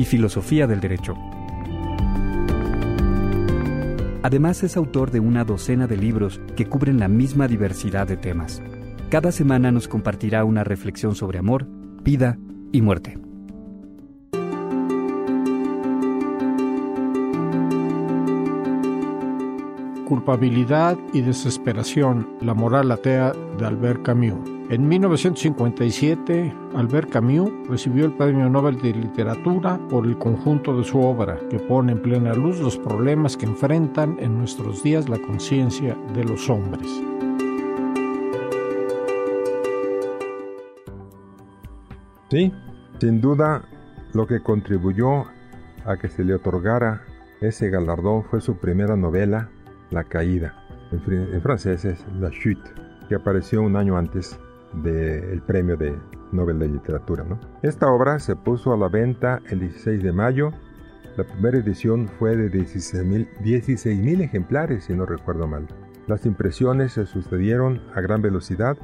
y filosofía del derecho. Además es autor de una docena de libros que cubren la misma diversidad de temas. Cada semana nos compartirá una reflexión sobre amor, vida y muerte. Culpabilidad y desesperación, la moral atea de Albert Camus. En 1957, Albert Camus recibió el Premio Nobel de Literatura por el conjunto de su obra, que pone en plena luz los problemas que enfrentan en nuestros días la conciencia de los hombres. Sí, sin duda, lo que contribuyó a que se le otorgara ese galardón fue su primera novela, la Caída. En, francés es La Chute, que apareció un año antes del premio de Nobel de Literatura. Esta obra se puso a la venta el 16 de mayo. La primera edición fue de 16.000 ejemplares, si no recuerdo mal. Las impresiones se sucedieron a gran velocidad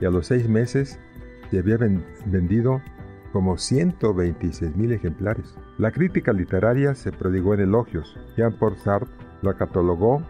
y a los seis meses se había vendido como 126.000 ejemplares. La crítica literaria se prodigó en elogios. Jean-Paul Sartre la catalogó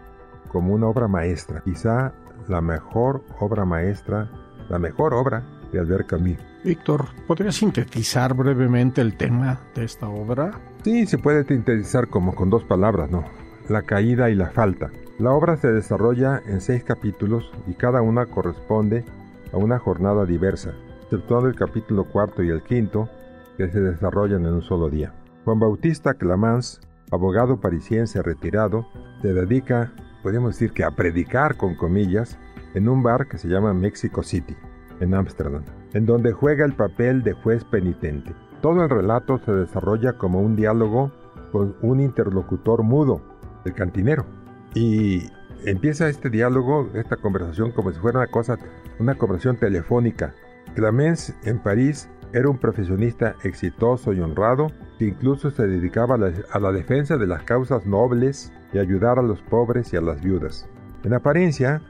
como una obra maestra, quizá la mejor obra maestra, la mejor obra de Albert Camus. Víctor, ¿podría sintetizar brevemente el tema de esta obra? Sí, se puede sintetizar como con dos palabras, ¿no? La caída y la falta. La obra se desarrolla en seis capítulos y cada una corresponde a una jornada diversa, exceptuando el capítulo cuarto y el quinto, que se desarrollan en un solo día. Juan Bautista Clamans, abogado parisiense retirado, se dedica podríamos decir que a predicar con comillas, en un bar que se llama Mexico City, en Ámsterdam, en donde juega el papel de juez penitente. Todo el relato se desarrolla como un diálogo con un interlocutor mudo, el cantinero. Y empieza este diálogo, esta conversación, como si fuera una cosa, una conversación telefónica. Clemens en París era un profesionista exitoso y honrado que incluso se dedicaba a la, defensa de las causas nobles y ayudar a los pobres y a las viudas. En apariencia,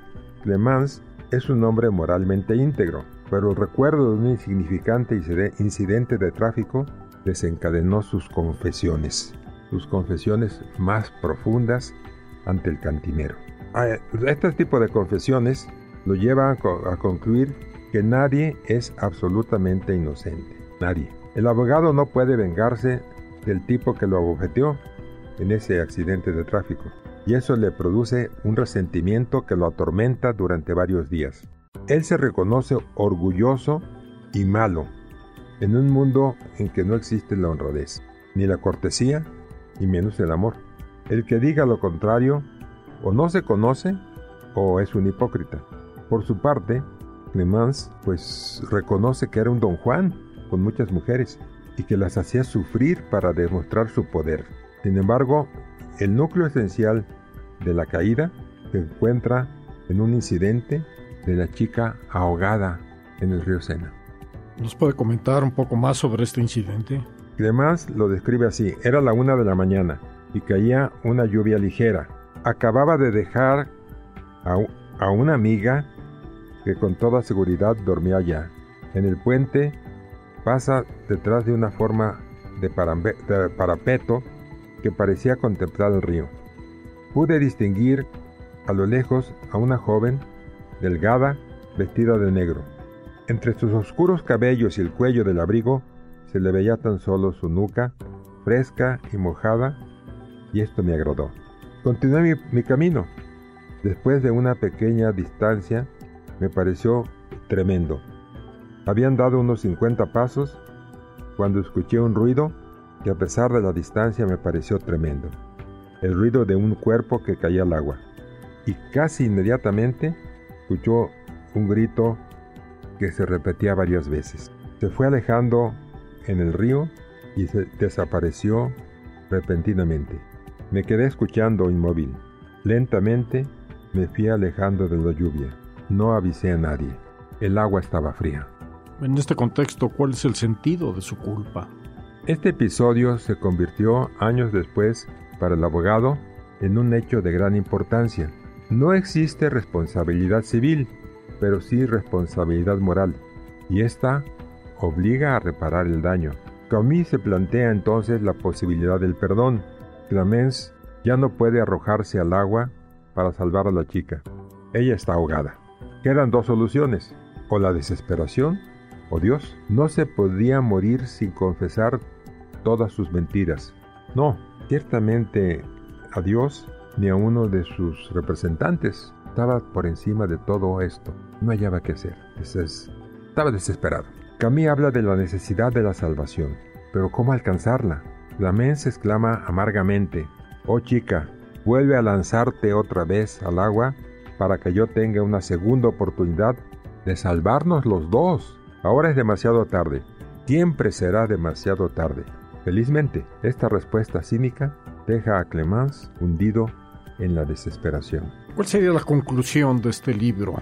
Clemens es un hombre moralmente íntegro, pero el recuerdo de un insignificante incidente de tráfico desencadenó sus confesiones, sus confesiones más profundas ante el cantinero. Este tipo de confesiones lo llevan a concluir que nadie es absolutamente inocente, nadie. El abogado no puede vengarse del tipo que lo abofeteó en ese accidente de tráfico, y eso le produce un resentimiento que lo atormenta durante varios días. Él se reconoce orgulloso y malo en un mundo en que no existe la honradez, ni la cortesía, y menos el amor. El que diga lo contrario, o no se conoce, o es un hipócrita. Por su parte, Clemens pues reconoce que era un don Juan, con muchas mujeres y que las hacía sufrir para demostrar su poder. Sin embargo, el núcleo esencial de la caída se encuentra en un incidente de la chica ahogada en el río Sena. ¿Nos puede comentar un poco más sobre este incidente? Además lo describe así, era la una de la mañana y caía una lluvia ligera. Acababa de dejar a, a una amiga que con toda seguridad dormía allá. En el puente pasa detrás de una forma de, parapeto que parecía contemplar el río. Pude distinguir a lo lejos a una joven, delgada, vestida de negro. Entre sus oscuros cabellos y el cuello del abrigo se le veía tan solo su nuca, fresca y mojada, y esto me agradó. Continué mi, mi camino. Después de una pequeña distancia, me pareció tremendo. Habían dado unos 50 pasos cuando escuché un ruido que a pesar de la distancia me pareció tremendo. El ruido de un cuerpo que caía al agua. Y casi inmediatamente escuchó un grito que se repetía varias veces. Se fue alejando en el río y se desapareció repentinamente. Me quedé escuchando inmóvil. Lentamente me fui alejando de la lluvia. No avisé a nadie. El agua estaba fría. En este contexto, ¿cuál es el sentido de su culpa? Este episodio se convirtió años después para el abogado en un hecho de gran importancia. No existe responsabilidad civil, pero sí responsabilidad moral, y esta obliga a reparar el daño. Camille se plantea entonces la posibilidad del perdón. Clemence ya no puede arrojarse al agua para salvar a la chica. Ella está ahogada. Quedan dos soluciones, o la desesperación o Dios. No se podía morir sin confesar todas sus mentiras. No, ciertamente a Dios ni a uno de sus representantes. Estaba por encima de todo esto. No hallaba qué hacer. estaba desesperado. Camille habla de la necesidad de la salvación. Pero ¿cómo alcanzarla? La se exclama amargamente. Oh chica, vuelve a lanzarte otra vez al agua para que yo tenga una segunda oportunidad de salvarnos los dos. Ahora es demasiado tarde. Siempre será demasiado tarde. Felizmente, esta respuesta cínica deja a Clemence hundido en la desesperación. ¿Cuál sería la conclusión de este libro?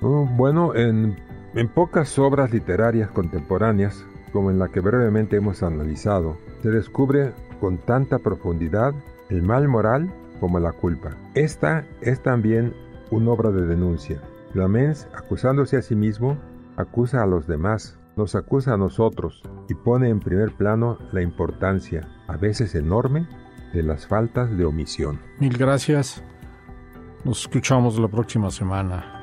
Oh, bueno, en, en pocas obras literarias contemporáneas, como en la que brevemente hemos analizado, se descubre con tanta profundidad el mal moral como la culpa. Esta es también una obra de denuncia. Clemens, acusándose a sí mismo, acusa a los demás, nos acusa a nosotros y pone en primer plano la importancia, a veces enorme, de las faltas de omisión. Mil gracias. Nos escuchamos la próxima semana.